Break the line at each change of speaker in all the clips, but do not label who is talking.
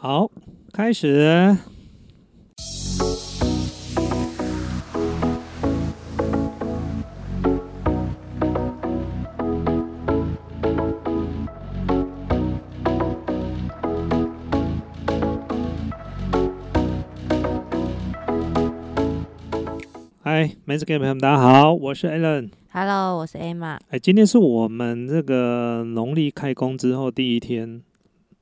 好，开始。嗨，梅子 game 朋友们，大家好，我是 Alan。
Hello，我是 Emma。
哎，今天是我们这个农历开工之后第一天，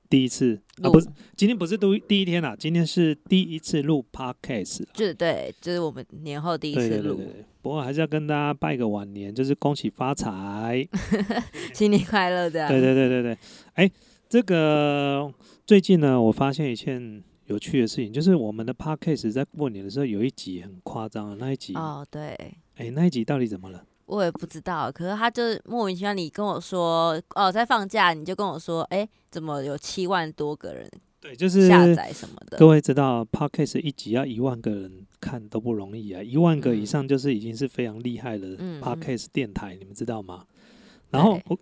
第一次啊，不是，今天不是第第一天啦，今天是第一次录 podcast 啦。
就是对，就是我们年后第一次录，
不过还是要跟大家拜个晚年，就是恭喜发财。
新年快乐的。
对对对对对，哎，这个最近呢，我发现一件有趣的事情，就是我们的 podcast 在过年的时候有一集很夸张的那一集，
哦，对，
哎，那一集到底怎么了？
我也不知道，可是他就是莫名其妙，你跟我说，哦，在放假，你就跟我说，哎，怎么有七万多个人
对，就是
下载什么的？
各位知道，podcast 一集要一万个人看都不容易啊，一万个以
嗯
上就是已经是非常厉害的 podcast 电台，你们知道吗？然后我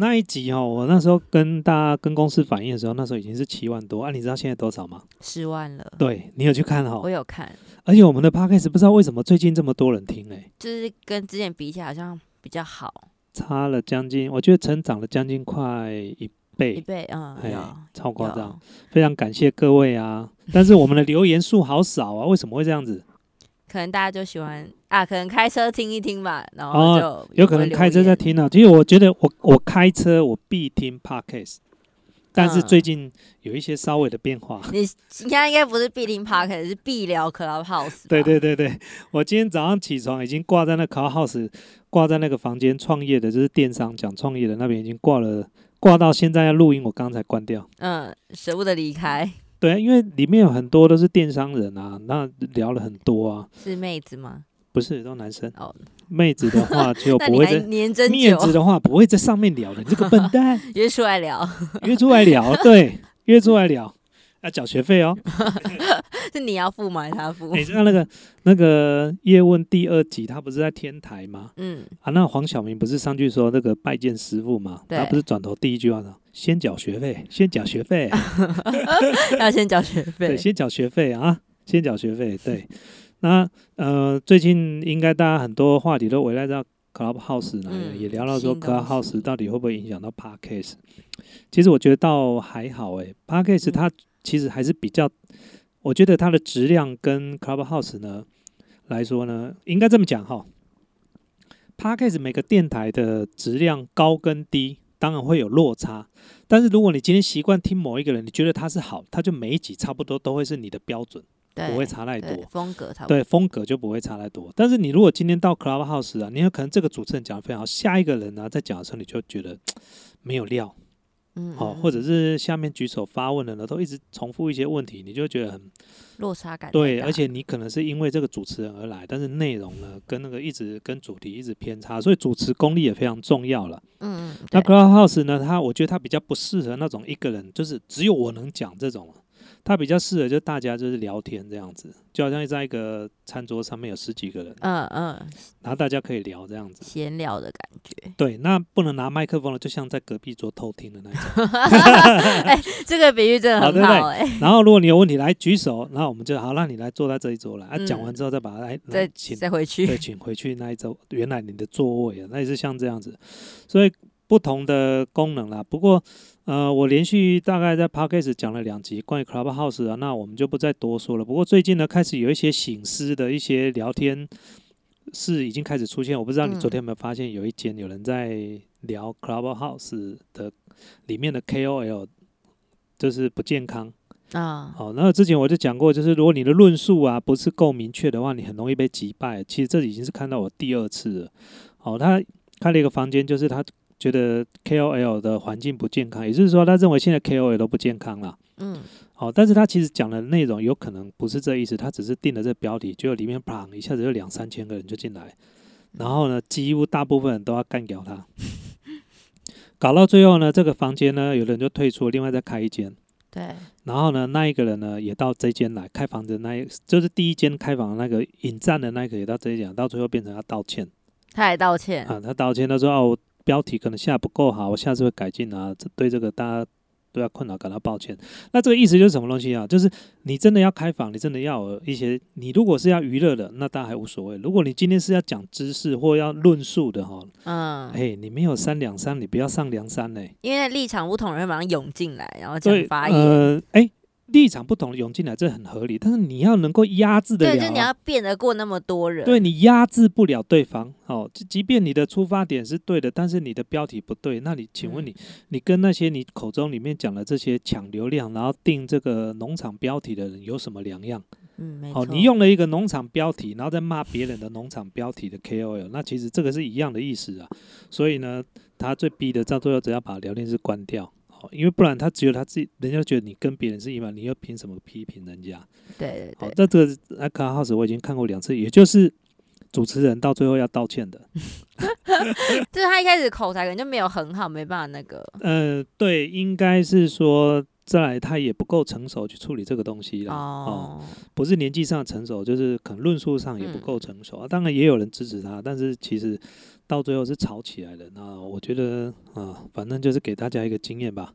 那一集哦，我那时候跟大家跟公司反映的时候，那时候已经是七万多啊，你知道现在多少吗？
十万了。
对你有去看
我
哦，
有看，
而且我们的 podcast 不知道为什么最近这么多人听哎、
就是跟之前比起来好像比较好
差了将近，我觉得成长了将近快一倍
一
倍，
倍，嗯，
哎
呀
超夸张，非常感谢各位啊！但是我们的留言数好少啊，为什么会这样子？
可能大家就喜欢啊，可能开车听一听吧，然
哦
后就
有可能开车在听啊。其实我觉得我我开车我必听 podcast，但是
嗯
最近有一些稍微的变化。
你现在应该不是必听 Park，是必聊 Clubhouse。
对对对对，我今天早上起床已经挂在那 Clubhouse，挂在那个房间创业的，就是电商讲创业的那边已经挂了，挂到现在要录音，我刚才关掉。
嗯，舍不得离开，
对啊，因为里面有很多都是电商人啊，那聊了很多啊，
是妹子吗？
不是都男生，
哦，
妹子的话就 不会在。
年真，
面子的话不会在上面聊的，你这个笨蛋。
约出来聊，
约出来聊，对，约出来聊，要缴学费哦。
是你要付吗？还是他付？
你知道那个那个叶问第二集，他不是在天台吗？
嗯，
啊，那黄晓明不是上去说那个拜见师傅吗？
对
他不是转头第一句话说先缴学费，先缴学费，
要先缴学费对，
先缴学费啊，先缴学费。对，那呃，最近应该大家很多话题都围绕到 Clubhouse 呢，
嗯
也聊到说
新东西
Clubhouse 到底会不会影响到 Podcast。其实我觉得倒还好诶 p o d c a s t
嗯
它其实还是比较，我觉得它的质量跟 Clubhouse 呢来说呢，应该这么讲哈。Podcast 每个电台的质量高跟低，当然会有落差。但是如果你今天习惯听某一个人，你觉得他是好，他就每一集差不多都会是你的标准，不会差太多。
风格差不多。
对，风格就不会差太多。但是你如果今天到 Clubhouse 啊，你有可能这个主持人讲的非常好，下一个人呢、在讲的时候，你就觉得没有料。
嗯，
哦，
嗯
或者是下面举手发问的呢，都一直重复一些问题，你就觉得很
落差感
对，而且你可能是因为这个主持人而来，但是内容呢跟那个一直跟主题一直偏差，所以主持功力也非常重要了。
嗯嗯，
那 Clubhouse 呢，它我觉得它比较不适合那种一个人就是只有我能讲这种，它比较适合就大家就是聊天这样子，就好像在一个餐桌上面有十几个人，
嗯嗯，
然后大家可以聊这样子。
闲聊的感觉。
对，那不能拿麦克风了，就像在隔壁桌偷听的那一种。
这个比喻真的很好哎。
然后如果你有问题来举手，然后我们就好，让你来坐在这一桌来。啊，
嗯
讲完之后再把它来来
再
请
再回去
对，，请回去那一周原来你的座位啊，那也是像这样子，所以不同的功能啦。不过呃，我连续大概在 podcast 讲了两集关于 Clubhouse 啊，那我们就不再多说了。不过最近呢，开始有一些醒思的一些聊天是已经开始出现，我不知道你
嗯
昨天有没有发现，有一间有人在聊 Clubhouse 的里面的 KOL，就是不健康。
啊，
好，那之前我就讲过，就是如果你的论述啊不是够明确的话，你很容易被击败。其实这已经是看到我第二次了。好，他开了一个房间，就是他觉得 KOL 的环境不健康，也就是说，他认为现在 KOL 都不健康了。
嗯，
好，但是他其实讲的内容有可能不是这意思，他只是定了这标题，结果里面砰一下子就两三千个人就进来，然后呢，几乎大部分人都要干掉他，搞到最后呢，这个房间呢，有的人就退出，另外再开一间。
对，
然后呢，那一个人呢也到这间来开房的那一，就是第一间开房的那个引战的那个也到这一间，到最后变成要道歉。
他还道歉，
啊，他道歉，他说哦，我标题可能下得不够好，我下次会改进啊，这对这个大家都要困扰感到抱歉。那这个意思就是什么东西啊？就是你真的要开房，你真的要有一些，你如果是要娱乐的，那当然还无所谓。如果你今天是要讲知识或要论述的哈，
嗯，
哎，你没有三两三，你不要上梁山嘞。
因为立场不同，人会马上涌进来，然后讲
对，
发言。
呃，哎，立场不同涌进来，这很合理。但是你要能够压制得了
对，
啊，
就你要辩得过那么多人。
对你压制不了对方，哦，即即便你的出发点是对的，但是你的标题不对，那你请问你，你跟那些你口中里面讲的这些抢流量，然后定这个农场标题的人有什么两样？
嗯，没错。
哦，你用了一个农场标题，然后再骂别人的农场标题的 KOL，那其实这个是一样的意思啊。所以呢，他最逼的到最后只要把聊天室关掉。哦，因为不然他只有他自己，人家觉得你跟别人是一样，你又凭什么批评人家？好
对对对，，
那这个阿卡 House 我已经看过两次，也就是主持人到最后要道歉的。
就是他一开始口才可能就没有很好，没办法那个。
呃，对，应该是说，再来他也不够成熟去处理这个东西了。哦，
哦，
不是年纪上成熟，就是可能论述上也不够成熟啊。当然也有人支持他，但是其实到最后是吵起来的。那我觉得啊，反正就是给大家一个经验吧。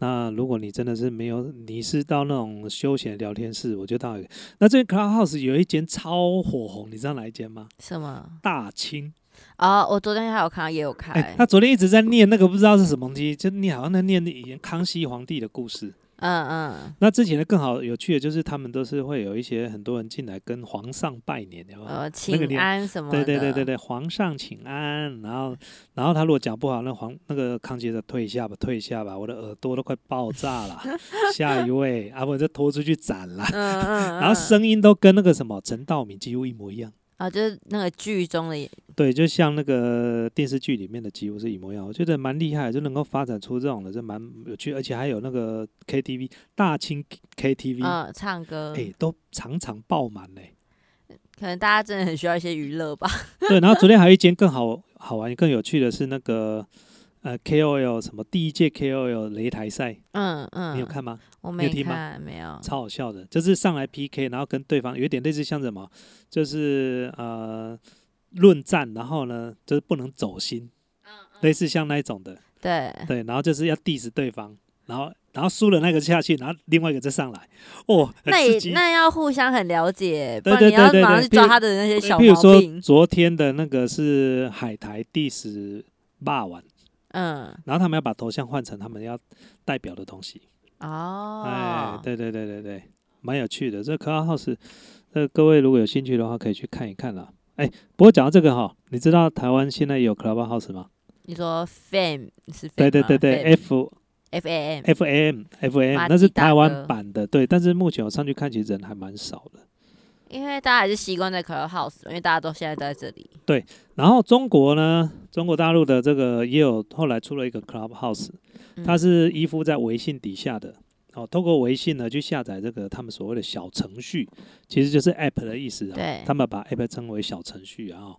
那如果你真的是没有，你是到那种休闲聊天室，我觉得到那这边 Clubhouse 有一间超火红，你知道哪一间吗？
什么？
大清。
哦，我昨天还有看到，也有开。
哎、他昨天一直在念那个不知道是什么东西，就念好像在念以前康熙皇帝的故事。
嗯嗯，
那之前的更好有趣的就是他们都是会有一些很多人进来跟皇上拜年，有没有？
呃，
那个
请
年
安什么的。
对对对对对，皇上请安。然后，然后他如果讲不好，那皇那个康熙的退下吧，退下吧，我的耳朵都快爆炸了。下一位，啊，不就拖出去斩了。
嗯嗯，
然后
嗯
声音都跟那个什么陈道明几乎一模一样。
啊，就是那个剧中的
对，就像那个电视剧里面的几乎是一模一样，我觉得蛮厉害，就能够发展出这种的，就蛮有趣，而且还有那个 KTV 大清 KTV，哎、
嗯唱歌，
都常常爆满嘞。
可能大家真的很需要一些娱乐吧。
对，然后昨天还有一间更好好玩、更有趣的是那个呃 KOL 什么第一届 KOL 擂台赛，
嗯嗯，
你有看吗？
我没
你有听吗，
没有。
超好笑的，就是上来 PK，然后跟对方有一点类似像什么，就是呃论战，然后呢就是不能走心，
嗯
类似像那一种的。
对，
对，然后就是要 diss 对方，然后然后输了那个下去，然后另外一个再上来，哦，
那也。那要互相很了解，不
对
然你要
对对对
马上去抓他的那些小
譬如说。昨天的那个是海苔 diss 霸王，
嗯，
然后他们要把头像换成他们要代表的东西。哎
哦，，
对对对对对，蛮有趣的。这 Clubhouse，呃，各位如果有兴趣的话，可以去看一看啦。哎，不过讲到这个哈，你知道台湾现在有 Clubhouse 吗？
你说 fame 是
对对对对，F
F A
M，F A M F A M，那是台湾版的，对。但是目前我上去看，其实人还蛮少的。
因为大家还是习惯在 Clubhouse，因为大家都现在都在这里。
对然后中国呢，中国大陆的这个也有后来出了一个 Clubhouse，
嗯
它是依附在微信底下的。哦，透过微信呢去下载这个他们所谓的小程序，其实就是 App 的意思啊。
对
他们把 App 称为小程序啊、哦。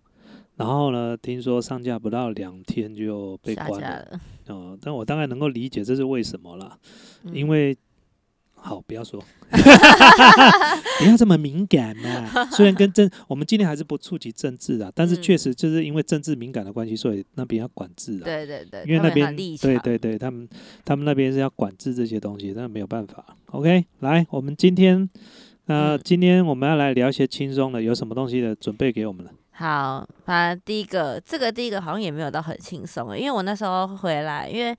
然后呢，听说上架不到两天就被关了。
了，
哦，但我大概能够理解这是为什么啦，
嗯
因为好不要说，不要这么敏感嘛。虽然跟政，我们今天还是不触及政治啊，但是确
嗯
实就是因为政治敏感的关系，所以那边要管制啊。
对对对，
因为那边对对对，他们他们那边是要管制这些东西，但没有办法。OK，来，我们今天呃，
嗯
今天我们要来聊一些轻松的，有什么东西的准备给我们了？
好，反正第一个，这个第一个好像也没有到很轻松欸，因为我那时候回来，因为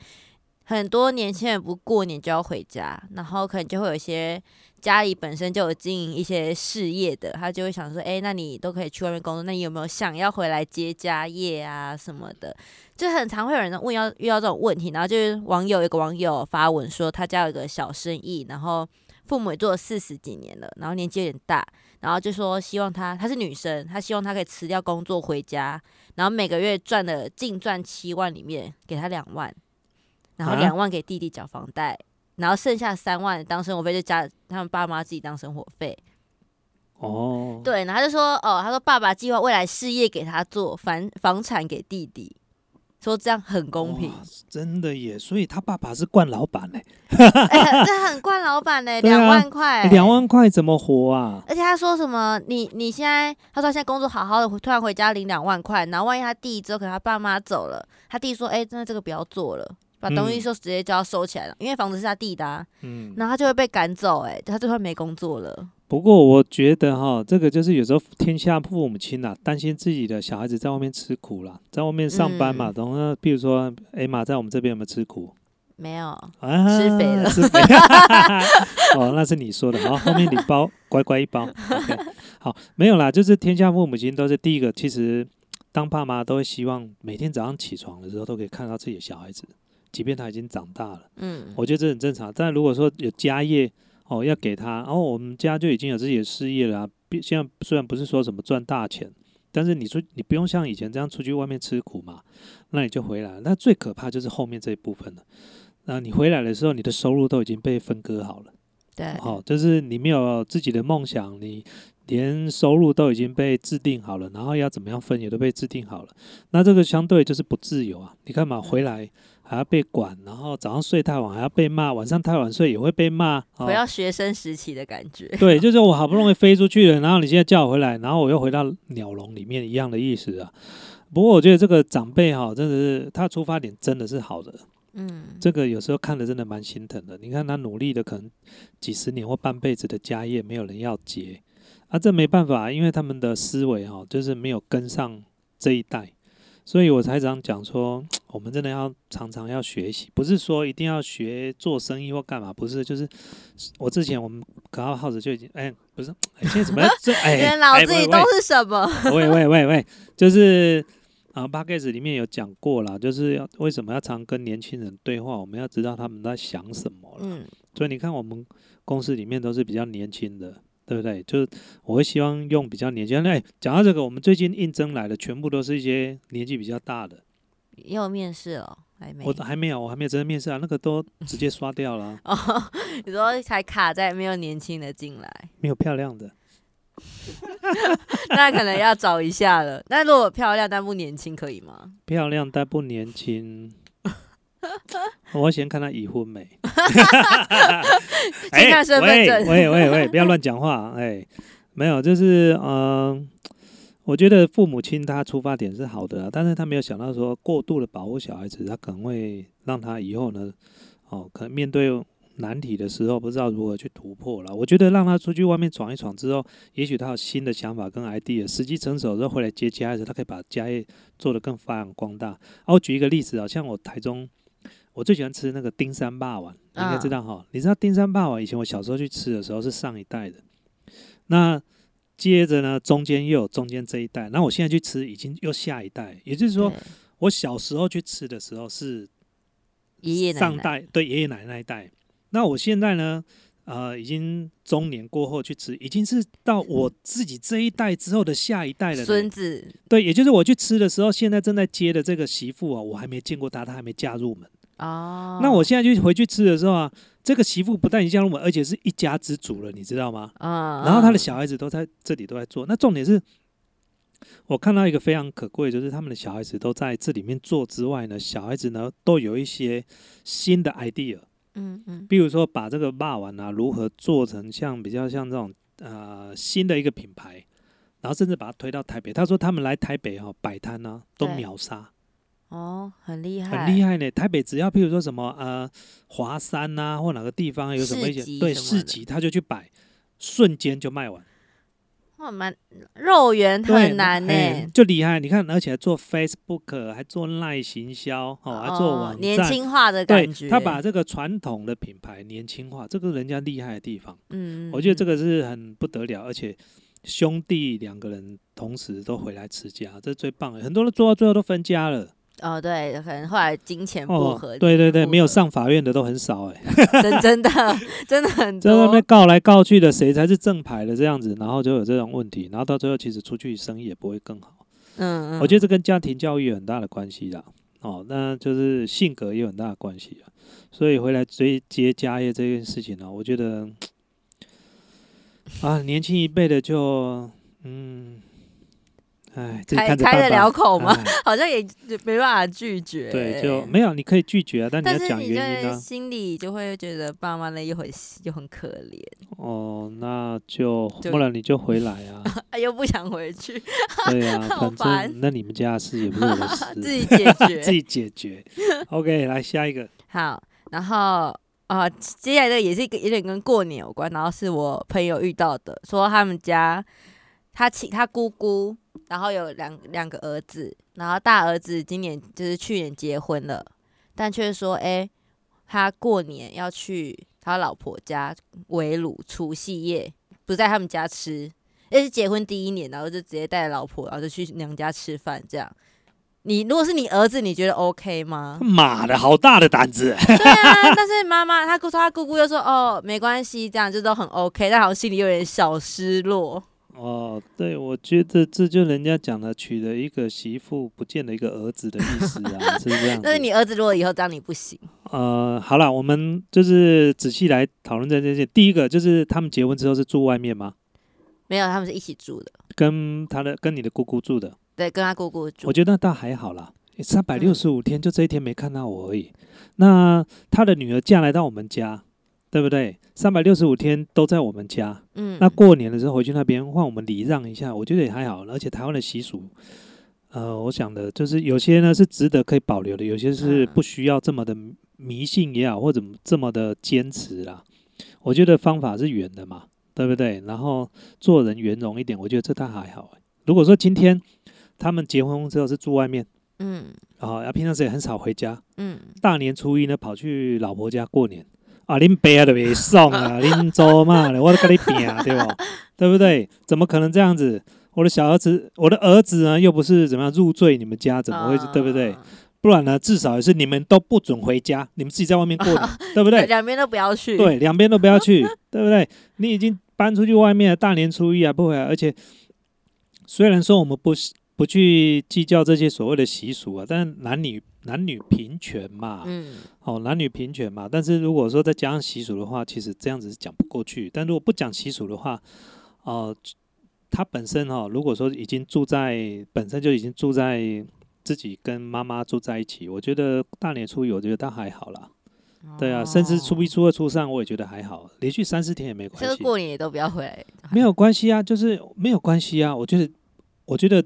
很多年轻人不过年就要回家，然后可能就会有些家里本身就有经营一些事业的，他就会想说，哎、那你都可以去外面工作，那你有没有想要回来接家业啊什么的？就很常会有人问要遇到这种问题，然后就是网友有个网友发文说，他家有个小生意，然后父母也做了四十几年了，然后年纪有点大，然后就说希望她她是女生，她希望她可以辞掉工作回家，然后每个月赚的净赚七万里面给她两万，然后
啊
两万给弟弟缴房贷，然后剩下三万当生活费就加他们爸妈自己当生活费。
哦，
对，然后他就说哦，他说爸爸计划未来事业给他做，房房产给弟弟，说这样很公平。
真的耶！所以他爸爸是惯老板呢，
哎、这很惯老板呢，两万块，
两万块怎么活啊？
而且他说什么？你你现在，他说他现在工作好好的，突然回家领两万块，然后万一他弟之后可能他爸妈走了，他弟说，哎、真的这个不要做了，把东西
嗯
就直接就要收起来了，因为房子是他弟的、啊，
嗯，
然后他就会被赶走、哎，他就会没工作了。
不过我觉得哈，这个就是有时候天下父母亲呐、担心自己的小孩子在外面吃苦啦，在外面上班嘛，
嗯
然后呢，比如说艾玛在我们这边有没有吃苦？
没有，
啊，
吃肥了
吃肥。哦，那是你说的。好，后面你包乖乖一包。好，没有啦，就是天下父母亲都是第一个，其实当爸妈都会希望每天早上起床的时候都可以看到自己的小孩子，即便他已经长大了。
嗯，
我觉得这很正常。但如果说有家业哦，要给他，然、后我们家就已经有自己的事业了、现在虽然不是说什么赚大钱，但是你说你不用像以前这样出去外面吃苦嘛，那你就回来。那最可怕就是后面这一部分了。那你回来的时候，你的收入都已经被分割好了。
对，
好、就是你没有自己的梦想，你连收入都已经被制定好了，然后要怎么样分也都被制定好了。那这个相对就是不自由啊！你看嘛，回来还要被管，然后早上睡太晚还要被骂，晚上太晚睡也会被骂。哦
回到学生时期的感觉。
对，就是我好不容易飞出去了，然后你现在叫我回来，然后我又回到鸟笼里面一样的意思啊。不过我觉得这个长辈哈，真的是他出发点真的是好的，
嗯，
这个有时候看的真的蛮心疼的。你看他努力的可能几十年或半辈子的家业，没有人要接啊，这没办法，因为他们的思维哈，就是没有跟上这一代，所以我才常讲说，我们真的要常常要学习，不是说一定要学做生意或干嘛，不是，就是我之前我们可号耗子就已经哎，不是，哎现在怎么哎，
你的脑子里
哎
都是什么？
喂喂喂喂，就是啊 p a c k a g e 里面有讲过啦，就是要为什么要常跟年轻人对话，我们要知道他们在想什么了。
嗯，
所以你看，我们公司里面都是比较年轻的，对不对？就是我会希望用比较年轻。哎，讲到这个，我们最近应征来的全部都是一些年纪比较大的，
也有面试了，还没
我。还没有，我还没有真的面试啊，那个都直接刷掉了啊，
哦，你说还卡在没有年轻的进来，
没有漂亮的。
那可能要找一下了。那如果漂亮但不年轻，可以吗？
漂亮但不年轻。我先看他已婚没。
先看身份
喂
证
喂喂喂，不要乱讲话。哎，没有，就是嗯、呃我觉得父母亲他出发点是好的啊，但是他没有想到说过度的保护小孩子，他可能会让他以后呢，哦，可能面对难题的时候不知道如何去突破了。我觉得让他出去外面闯一闯之后，也许他有新的想法跟 idea，时机成熟之后回来接家业时，他可以把家业做得更发扬光大。啊，我举一个例子啊，像我台中，我最喜欢吃那个丁山霸王，你应该知道哈。你知道丁山霸王以前我小时候去吃的时候是上一代的，那接着呢中间又有中间这一代，那我现在去吃已经又下一代，也就是说我小时候去吃的时候是
爷爷奶
上
奶，
代对爷爷奶奶那一代，那我现在呢？呃，已经中年过后去吃，已经是到我自己这一代之后的下一代了呢。
孙子
对，也就是我去吃的时候，现在正在接的这个媳妇啊，我还没见过她，她还没嫁入门。
哦。
那我现在就回去吃的时候啊，这个媳妇不但已经嫁入门，而且是一家之主了，你知道吗？
嗯，
然后他的
嗯
小孩子都在这里都在做。那重点是，我看到一个非常可贵，就是他们的小孩子都在这里面做之外呢，小孩子呢都有一些新的 idea，
嗯嗯
比如说把这个霸王啊如何做成像比较像这种呃新的一个品牌，然后甚至把它推到台北。他说他们来台北哈、摆摊呢都秒杀。
哦，很厉害，
很厉害呢。台北只要譬如说什么呃华山呐、或哪个地方有什么一些对市集，他就去摆，瞬间就卖完。
哇，蛮肉圆
对，
很难呢、
哎就厉害。你看，而且还做 Facebook，还做赖行销，哦，还做网站，
年轻化的
对
感觉。
他把这个传统的品牌年轻化，这个人家厉害的地方。
嗯，
我觉得这
个
个是很不得了，而且兄弟两个人同时都回来持家，这是最棒的。很多人做到最后都分家了。
哦，对，可能后来金钱不
哦
合，，
对对对，没有上法院的都很少 哎、
真真的真的很
在那
多
边告来告去的，谁才是正牌的这样子，然后就有这种问题，然后到最后其实出去生意也不会更好。
嗯嗯，
我觉得这跟家庭教育有很大的关系啦。哦，那就是性格也有很大的关系啊。所以回来追接家业这件事情呢、我觉得 啊，年轻一辈的就嗯，哎，自己
开开得了口吗
哎
好像也没办法拒绝。
对，就没有，你可以拒绝啊，但你要讲
但是你就
原因啊。
心里就会觉得爸妈那又很又很可怜，
哦，那就
就
不然你就回来啊。
哎 又不想回去，
对啊，
好
反
烦
正那你们家的事也不是我的
自，己解决。
自己解决。OK，来下一个。
好，然后啊、接下来的也是一个有点跟过年有关，然后是我朋友遇到的，说他们家他亲他姑姑，然后有两两个儿子，然后大儿子今年就是去年结婚了，但却说，哎、他过年要去他老婆家围炉除夕夜，不在他们家吃，那是结婚第一年，然后就直接带着老婆，然后就去娘家吃饭这样。你如果是你儿子，你觉得 OK 吗？
妈的，好大的胆子！
对啊，但是妈妈她姑她姑姑又说哦没关系，这样就都很 OK，但好像心里有点小失落。
哦，对，我觉得这就人家讲的，娶了一个媳妇，不见了一个儿子的意思啊，是这样 子。
但是你儿子如果以后当你不行，
呃，好了，我们就是仔细来讨论这件事。第一个就是他们结婚之后是住外面吗？
没有他们是一起住的，
跟他的跟你的姑姑住的？
对，跟他姑姑住
我。觉得那倒还好啦，三百六十五天就这一天没看到我而已。那他的女儿嫁来到我们家，对不对？三百六十五天都在我们家。
嗯，
那过年的时候回去那边换我们礼让一下，我觉得也还好。而且台湾的习俗，呃，我想的就是有些呢是值得可以保留的，有些是
嗯
不需要这么的迷信也好，或者这么的坚持啦。我觉得方法是圆的嘛，对不对？然后做人圆融一点，我觉得这倒还好。如果说今天他们结婚之后是住外面，
嗯
啊，然后平常时也很少回家，
嗯，
大年初一呢跑去老婆家过年啊，恁爸啊都没送啊，恁祖嘛的，我都跟你拼啊，对不？对不对？怎么可能这样子？我的小儿子，我的儿子呢，又不是怎么样入赘你们家，怎么会？对不对？
啊？
不然呢，至少也是你们都不准回家，你们自己在外面过年，对不对？
两边都不要去。
对，两边都不要去，对不对？你已经搬出去外面了，大年初一啊不回来，而且虽然说我们不不去计较这些所谓的习俗啊，但男女男女平权嘛，
嗯，
哦，男女平权嘛。但是如果说再加上习俗的话，其实这样子是讲不过去。但如果不讲习俗的话，哦、他本身哈、哦，如果说已经住在本身就已经住在自己跟妈妈住在一起，我觉得大年初一我觉得倒还好啦。对啊，甚至初一、初二、初三我也觉得还好，连续三四天也没
这个
关系，
过年也都不要回来。
没有关系啊，就是没有关系啊。我觉得，我觉得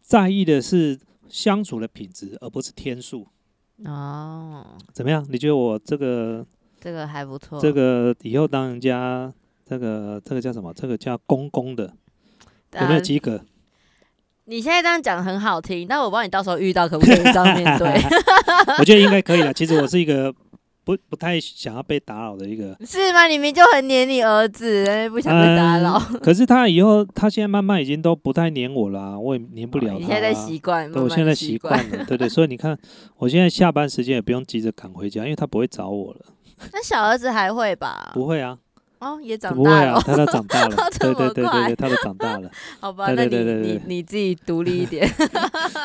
在意的是相处的品质，而不是天数。
哦，
怎么样？你觉得我这个
这个还不错。
这个以后当人家这个这个叫什么？这个叫公公的，有没有
啊
及格？
你现在这样讲很好听，但我不知道你到时候遇到可不可以这样面对，
我觉得应该可以了。其实我是一个不不太想要被打扰的一个。
是吗？你明明就很黏你儿子，不想被打扰。
嗯可是他以后，他现在慢慢已经都不太黏我了啊、我也黏不了他、啊。
你现在在习惯，
对，我现在
习
习惯了，对对，所以你看，我现在下班时间也不用急着赶回家，因为他不会找我了，
那小儿子还会吧？
不会啊，
哦，也长
不会啊，他都长大了，对对对对对，他都长大了，
好吧？
对
那你
对对对对
你你自己独立一点。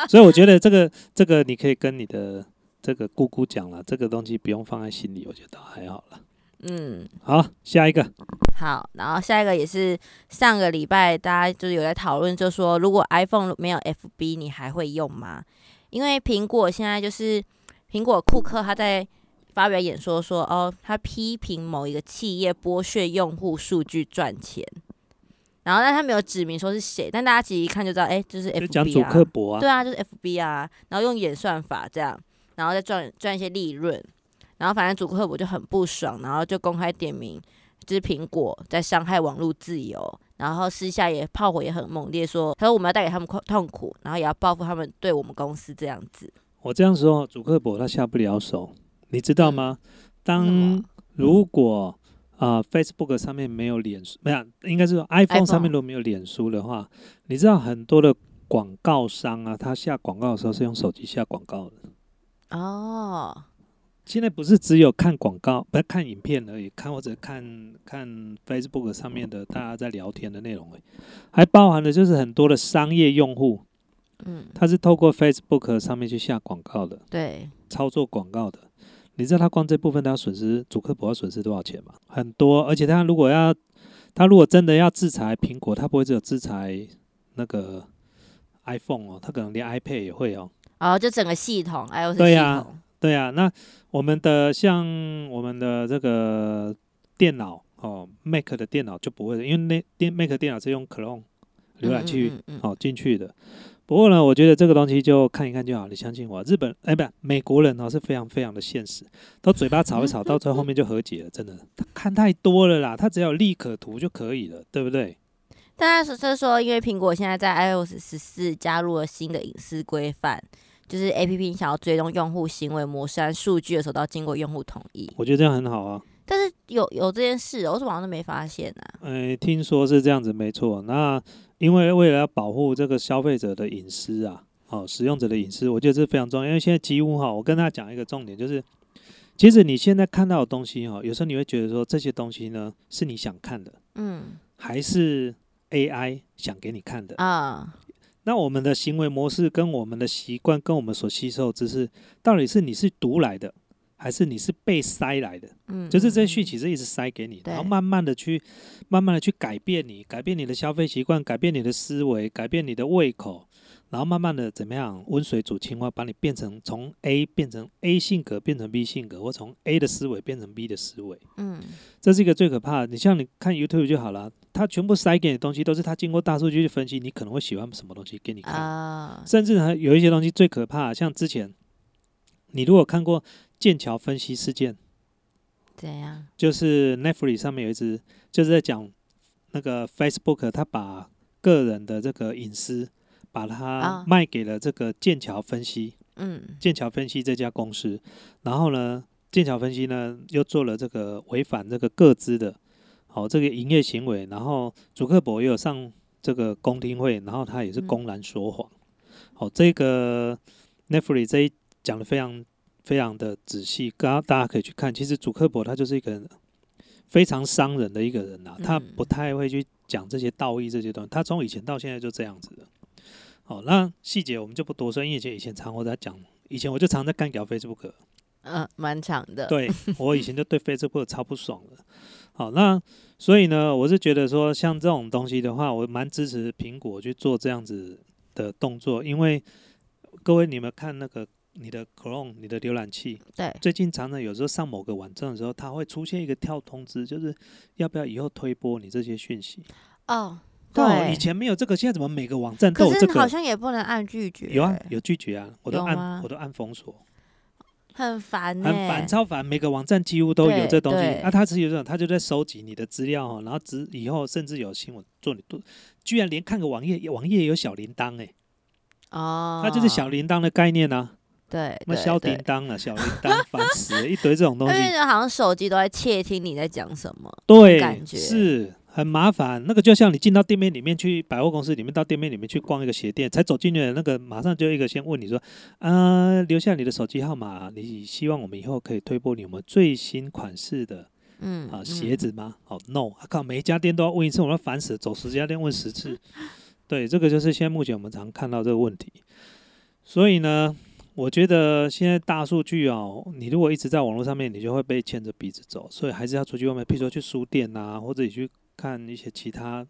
所以我觉得这个这个你可以跟你的这个姑姑讲了，这个东西不用放在心里，我觉得还好了。
嗯，
好，下一个，
好，然后下一个也是上个礼拜大家就是有在讨论，就说如果 iPhone 没有 FB，你还会用吗？因为苹果现在就是苹果库克他在发表演说说，哦，他批评某一个企业剥削用户数据赚钱。然后，但他没有指明说是谁，但大家其实一看就知道，哎，就是 FB
讲主
啊，
克伯啊，
对啊，就是 FB 啊，然后用演算法这样，然后再赚赚一些利润，然后反正祖克伯就很不爽，然后就公开点名，就是苹果在伤害网络自由，然后私下也炮火也很猛烈说，他说我们要带给他们痛痛苦，然后也要报复他们对我们公司这样子。
我这样说，主克伯他下不了手，你知道吗？当如果啊、Facebook 上面没有脸书，没有，应该是说 iPhone 上面果没有脸书的话，你知道很多的广告商啊，他下广告的时候是用手机下广告的。
哦，
现在不是只有看广告，不是看影片而已，看或者看看 Facebook 上面的大家在聊天的内容而已，还包含了就是很多的商业用户，
嗯，
他是透过 Facebook 上面去下广告的，
对，
操作广告的。你知道他光这部分他要损失，主客博要损失多少钱吗？很多，而且他如果要，他如果真的要制裁苹果，他不会只有制裁那个 iPhone 哦，他可能连 iPad 也会哦。
然后就整个系统 iOS 系
对呀
统，
对呀，那我们的像我们的这个电脑哦，Mac 的电脑就不会的，因为那电 Mac 电脑是用 Chrome 浏览器
嗯嗯嗯嗯
哦进去的。不过呢，我觉得这个东西就看一看就好，你相信我。日本哎，不，美国人哦是非常非常的现实，都嘴巴吵一吵，到最后后面就和解了。真的，他看太多了啦，他只要有利可图就可以了，对不对？
但是是说，因为苹果现在在 iOS 十四加入了新的隐私规范，就是 A P P 想要追踪用户行为模式和数据的时候，都要经过用户同意。
我觉得这样很好啊。
但是有有这件事，我怎么好像都没发现啊？
呃，听说是这样子，没错。那因为为了要保护这个消费者的隐私啊，哦，使用者的隐私，我觉得这非常重要。因为现在几乎哈，我跟大家讲一个重点，就是其实你现在看到的东西哈，有时候你会觉得说这些东西呢是你想看的，
嗯
还是 AI 想给你看的？
啊，
那我们的行为模式跟我们的习惯跟我们所吸收的知识，到底是你是读来的，还是你是被塞来的？
嗯，
就是这些
嗯
讯息是一直塞给你，
对
然后慢慢的去，慢慢的去改变你，改变你的消费习惯，改变你的思维，改变你的胃口，然后慢慢的怎么样温水煮青蛙，把你变成从 A 变成 A 性格变成 B 性格，或从 A 的思维变成 B 的思维，
嗯
这是一个最可怕的。你像你看 YouTube 就好了，它全部塞给你的东西都是它经过大数据去分析，你可能会喜欢什么东西给你看。
啊，
甚至还有一些东西最可怕，像之前你如果看过剑桥分析事件，
怎样？
就是 Netflix 上面有一支，就是在讲那个 Facebook，他把个人的这个隐私，把它
啊。
卖给了这个剑桥分析，
嗯。
剑桥分析这家公司，然后呢，剑桥分析呢又做了这个违反这个各资的，好、这个营业行为，然后祖克伯也有上这个公听会，然后他也是
嗯。
公然说谎，好、这个 Netflix 这一讲的非常非常的仔细，刚刚大家可以去看，其实祖克伯他就是一个非常伤人的一个人呐、他
嗯。
不太会去讲这些道义这些东西，他从以前到现在就这样子的。好，那细节我们就不多说，因为以前以前常我在讲，以前我就常在干掉 Facebook，
嗯，蛮长的。
对我以前就对 Facebook 超不爽的。好，那所以呢，我是觉得说，像这种东西的话，我蛮支持苹果去做这样子的动作，因为各位你们看那个你的 Chrome 你的浏览器，
对，
最近常常有时候上某个网站的时候，它会出现一个跳通知，就是要不要以后推播你这些讯息。
哦，
哦，
对
以前没有这个，现在怎么每个网站都有这个？
是好像也不能按拒绝。
有啊，有拒绝啊，我都按我都按封锁。
很烦呢、
很烦，超烦。每个网站几乎都有
对
这东西。
那
啊，他只有这种，他就在收集你的资料哦，然后之以后甚至有新闻做你都，居然连看个网页，网页也有小铃铛哎，
哦，
它就是小铃铛的概念啊，
对，
什么小
对对
叮当啊，小铃铛，烦死了，一堆这种东
因为
西，
好像手机都在窃听你在讲什么。
对
感，觉
是。很麻烦，那个就像你进到店面里面去，百货公司里面到店面里面去逛一个鞋店，才走进去的那个，马上就一个先问你说，啊，留下你的手机号码，你希望我们以后可以推播你们最新款式的
嗯，
啊，
嗯
鞋子吗？哦，no，啊靠，每一家店都要问一次，我要烦死了，走十家店问十次。对，这个就是现在目前我们常看到这个问题。所以呢，我觉得现在大数据哦，你如果一直在网络上面，你就会被牵着鼻子走，所以还是要出去外面，譬如说去书店啊，或者你去看一些其他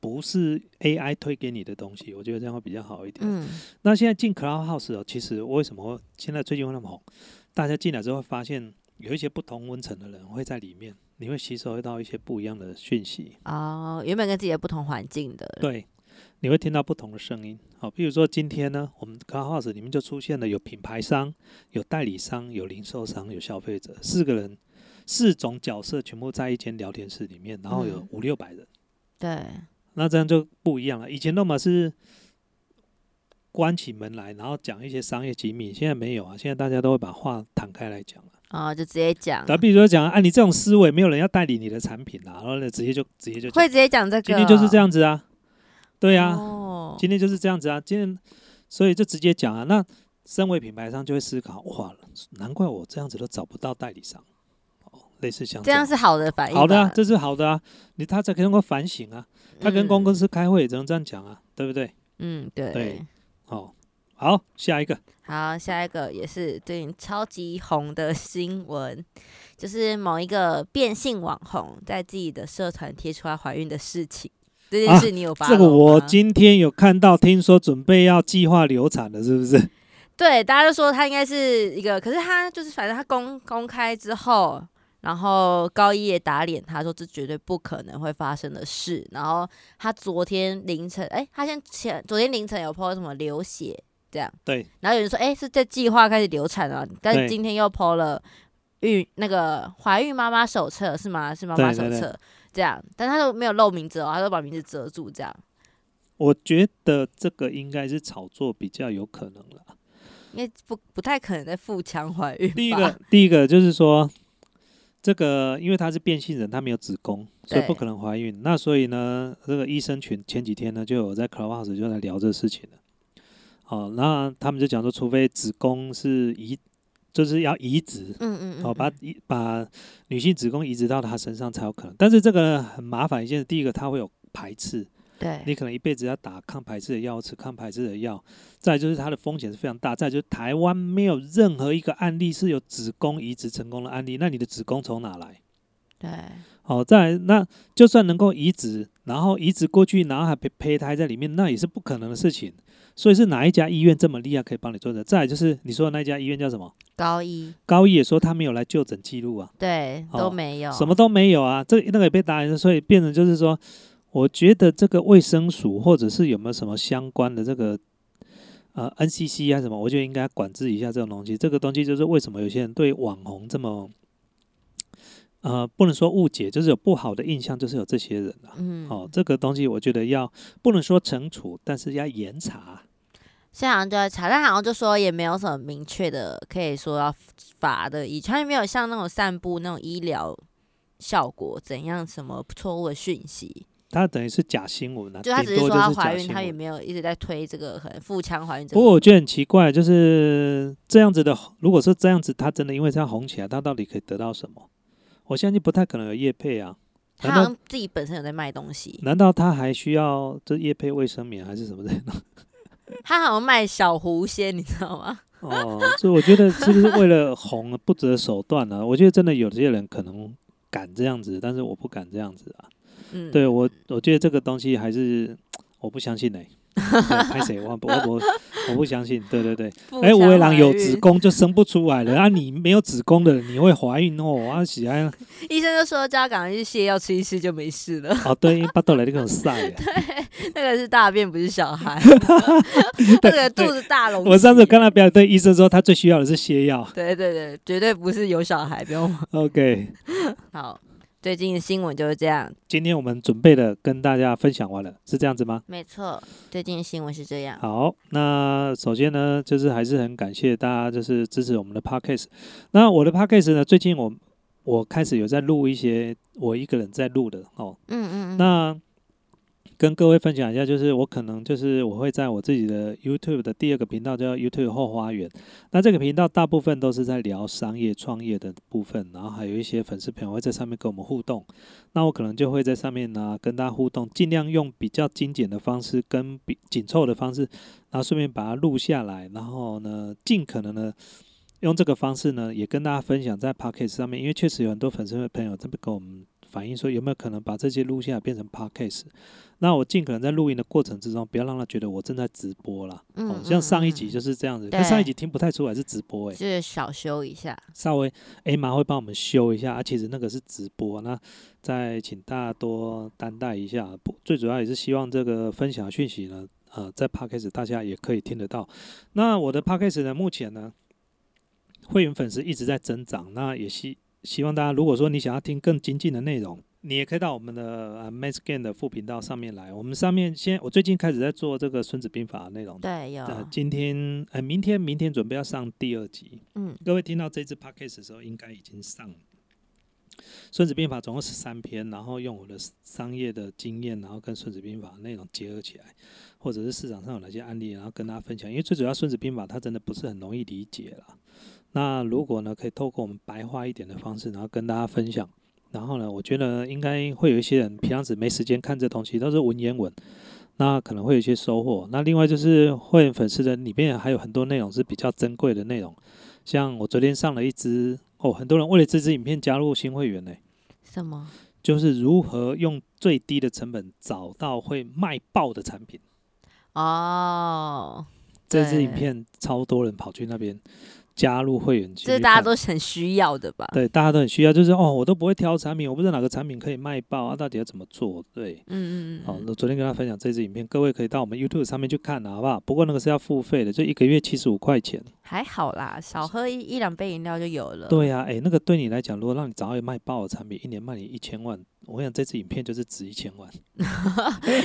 不是 AI 推给你的东西，我觉得这样会比较好一点。
嗯
那现在进 Clubhouse 哦，其实为什么现在最近会那么红？大家进来之后会发现，有一些不同温层的人会在里面，你会吸收到一些不一样的讯息。
哦，原本跟自己的不同环境的，
对，你会听到不同的声音。好，比如说今天呢，我们 Clubhouse 里面就出现了有品牌商、有代理商、有零售商、有消费者，四个人，四种角色全部在一间聊天室里面，然后有
嗯
五六百人。
对，
那这样就不一样了。以前那么是关起门来，然后讲一些商业机密，现在没有啊。现在大家都会把话摊开来讲了。
哦，就直接讲，
打比如说讲啊，你这种思维，没有人要代理你的产品啊，然后呢，直接就直接就
会直接讲这个，
今天就是这样子啊，对啊，
哦，
今天就是这样子啊，今天所以就直接讲啊。那身为品牌商就会思考，哇，难怪我这样子都找不到代理商。哦，类似像样
这样是好的反应，
好的啊，这是好的啊，你他才可以能够反省啊。他跟公
司，
司开会也只能这样讲啊，对不对？
嗯，对
对哦，好，下一个，
好，下一个也是最近超级红的新闻，就是某一个变性网红在自己的社团贴出来怀孕的事情。这件事你有发、
这个我今天有看到，听说准备要计划流产了，是不是？
对，大家都说他应该是一个，可是他就是反正他公公开之后，然后高一也打脸，他说这绝对不可能会发生的事。然后他昨天凌晨，哎，他先前昨天凌晨有 po 什么流血这样，
对。
然后有人说，哎，是在计划开始流产了，但是今天又 po 了孕那个怀孕妈妈手册是吗？是妈妈手册这样，但他都没有露名字哦，他都把名字遮住这样。
我觉得这个应该是炒作比较有可能了。
因为不不太可能在腹腔怀孕。
第一个，第一个就是说，这个因为他是变性人，他没有子宫，所以不可能怀孕。那所以呢，这个医生群前几天呢，就有在 Clubhouse 就在聊这个事情了。好，那他们就讲说，除非子宫是移，就是要移植，
嗯嗯嗯，
好，把移把女性子宫移植到他身上才有可能。但是这个很麻烦一件事，第一个他会有排斥。
对
你可能一辈子要打抗排斥的药，吃抗排斥的药。再就是它的风险是非常大。再就是台湾没有任何一个案例是有子宫移植成功的案例。那你的子宫从哪来？
对，
好，再那就算能够移植，然后移植过去，然后还胚胚胎在里面，那也是不可能的事情。所以是哪一家医院这么厉害可以帮你做的？再就是你说的那家医院叫什么？
高一。
高一也说他没有来就诊记录啊。
对，都没有，
什么都没有啊。这那个也被打脸，所以变成就是说。我觉得这个卫生署或者是有没有什么相关的这个呃 NCC 啊什么，我觉得应该管制一下这种东西。这个东西就是为什么有些人对网红这么呃不能说误解，就是有不好的印象，就是有这些人啊。
嗯。
哦，这个东西我觉得要不能说惩处，但是要严查。
现在好像就在查，但好像就说也没有什么明确的可以说要罚的，以前没有像那种散布那种医疗效果怎样什么错误的讯息。
他等于是假新闻啊，
就他只是说
她
怀孕，他也没有一直在推这个可能腹腔怀孕。
不过我觉得很奇怪，就是这样子的，如果是这样子，他真的因为这样红起来，他到底可以得到什么？我相信不太可能有叶配啊。
他好像自己本身有在卖东西。
难道他还需要这叶配卫生棉还是什么的？
他好像卖小狐仙，你知道吗？
哦，所以我觉得是不是为了红不择手段呢？我觉得真的有些人可能敢这样子，但是我不敢这样子啊。对我，我觉得这个东西还是我不相信嘞。拍谁？我我我我不相信。对对对，哎，吴伟郎有子宫就生不出来了啊！你没有子宫的，你会怀孕哦？我喜欢。
医生就说叫他赶快去泻药吃一吃就没事了。
哦，对，因为巴豆来那种晒。
对，那个是大便，不是小孩。那个肚子大隆。
我上次跟他表对医生说，他最需要的是泻药。
对对对，绝对不是有小孩，不用。
OK，
好。最近的新闻就是这样。
今天我们准备的跟大家分享完了，是这样子吗？
没错，最近的新闻是这样。
好，那首先呢，就是还是很感谢大家，就是支持我们的 podcast。那我的 podcast 呢，最近我我开始有在录一些我一个人在录的哦。
嗯嗯嗯。
那跟各位分享一下，就是我可能就是我会在我自己的 YouTube 的第二个频道叫 YouTube 后花园。那这个频道大部分都是在聊商业创业的部分，然后还有一些粉丝朋友会在上面跟我们互动。那我可能就会在上面呢跟大家互动，尽量用比较精简的方式跟比紧凑的方式，然后顺便把它录下来，然后呢尽可能的用这个方式呢也跟大家分享在 Podcast 上面，因为确实有很多粉丝朋友这边跟我们反映说有没有可能把这些录下来变成 Podcast。那我尽可能在录音的过程之中，不要让他觉得我正在直播啦。
嗯，
像上一集就是这样子，但上一集听不太出来是直播，哎，
就是少修一下，
稍微 A 妈会帮我们修一下，啊，其实那个是直播，那再请大家多担待一下。不，最主要也是希望这个分享讯息呢，呃，在 Podcast 大家也可以听得到。那我的 Podcast 呢，目前呢，会员粉丝一直在增长，那也希希望大家，如果说你想要听更精进的内容。你也可以到我们的呃 Mass Gain 的副频道上面来。我们上面先，我最近开始在做这个《孙子兵法》内容。
对，有。
今天呃，明天明天准备要上第二集。
嗯。
各位听到这支 Podcast 的时候，应该已经上《孙子兵法》总共十三篇，然后用我的商业的经验，然后跟《孙子兵法》内容结合起来，或者是市场上有哪些案例，然后跟大家分享。因为最主要《孙子兵法》它真的不是很容易理解了。那如果呢，可以透过我们白话一点的方式，然后跟大家分享。然后呢，我觉得应该会有一些人平常时没时间看这东西，都是文言文，那可能会有一些收获。那另外就是会员粉丝的里面还有很多内容是比较珍贵的内容，像我昨天上了一支哦，很多人为了这支影片加入新会员呢。
什么？
就是如何用最低的成本找到会卖爆的产品。
哦，
这支影片超多人跑去那边加入会员区，
这是大家都很需要的吧？
对，大家都很需要，就是哦，我都不会挑产品，我不知道哪个产品可以卖爆啊，到底要怎么做？对，
嗯嗯嗯，
好，
嗯
那昨天跟大家分享这支影片，各位可以到我们 YouTube 上面去看啊，好不好？不过那个是要付费的，就一个月七十五块钱。
还好啦，少喝一一两杯饮料就有了。
对呀、哎、那个对你来讲，如果让你找到卖爆的产品，一年卖你一千万，我想这支影片就是值一千万。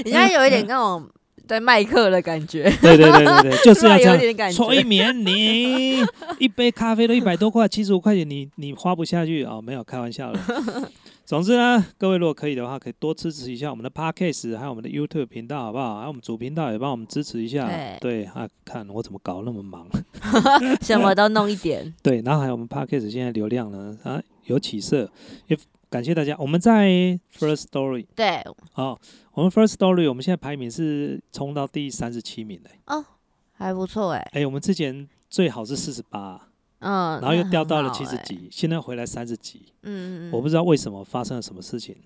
你现在有一点 那种在卖课的感觉，
对对对对对，就是要这样。催眠你，一杯咖啡都一百多块，七十五块钱你你花不下去啊、哦？没有开玩笑的。总之呢，各位如果可以的话，可以多支持一下我们的 Podcast，还有我们的 YouTube 频道，好不好？还有我们主频道也帮我们支持一下。
对
对啊，看我怎么搞那么忙。
什么都弄一点。
对，然后还有我们 Podcast 现在流量呢啊有起色，也感谢大家。我们在 First Story
对，
哦，我们 First Story 我们现在排名是冲到第三十七名嘞。
哦，还不错哎。
哎，我们之前最好是四十八，
嗯，
然后又掉到了。七十几，现在回来三十几。
嗯嗯嗯，
我不知道为什么发生了什么事情，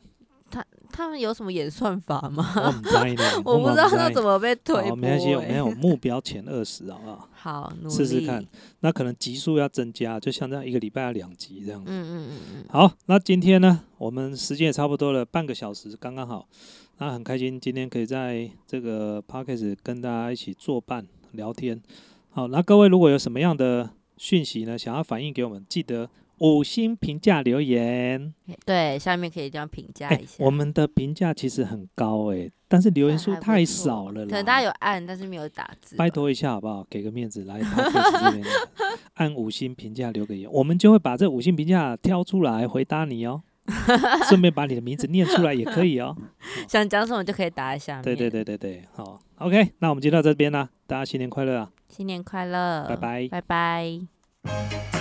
他他们有什么演算法吗？
我不知道呢，
我不知道
知
那怎么被推。
没关系，我们
欸
有目标前二十，好不好？
好，
试试看。那可能集数要增加，就像这样一个礼拜要两集这样子。
嗯嗯嗯嗯，
好，那今天呢，我们时间也差不多了，半个小时刚刚好。那很开心今天可以在这个 p o d c a s t 跟大家一起作伴聊天。好，那各位如果有什么样的讯息呢，想要反映给我们，记得五星评价留言。
对，下面可以这样评价
哎、
一下。
我们的评价其实很高哎、但是留言数太少了啦。
可能大家有按，但是没有打字。
拜，托一下好不好？给个面子来边按五星评价留个言，我们就会把这五星评价挑出来回答你哦。顺便把你的名字念出来也可以哦。
想讲什么就可以打一下面。
对对，对对对，好，OK，那我们就到这边啦，大家新年快乐啊，
新年快乐，
拜拜。
拜拜。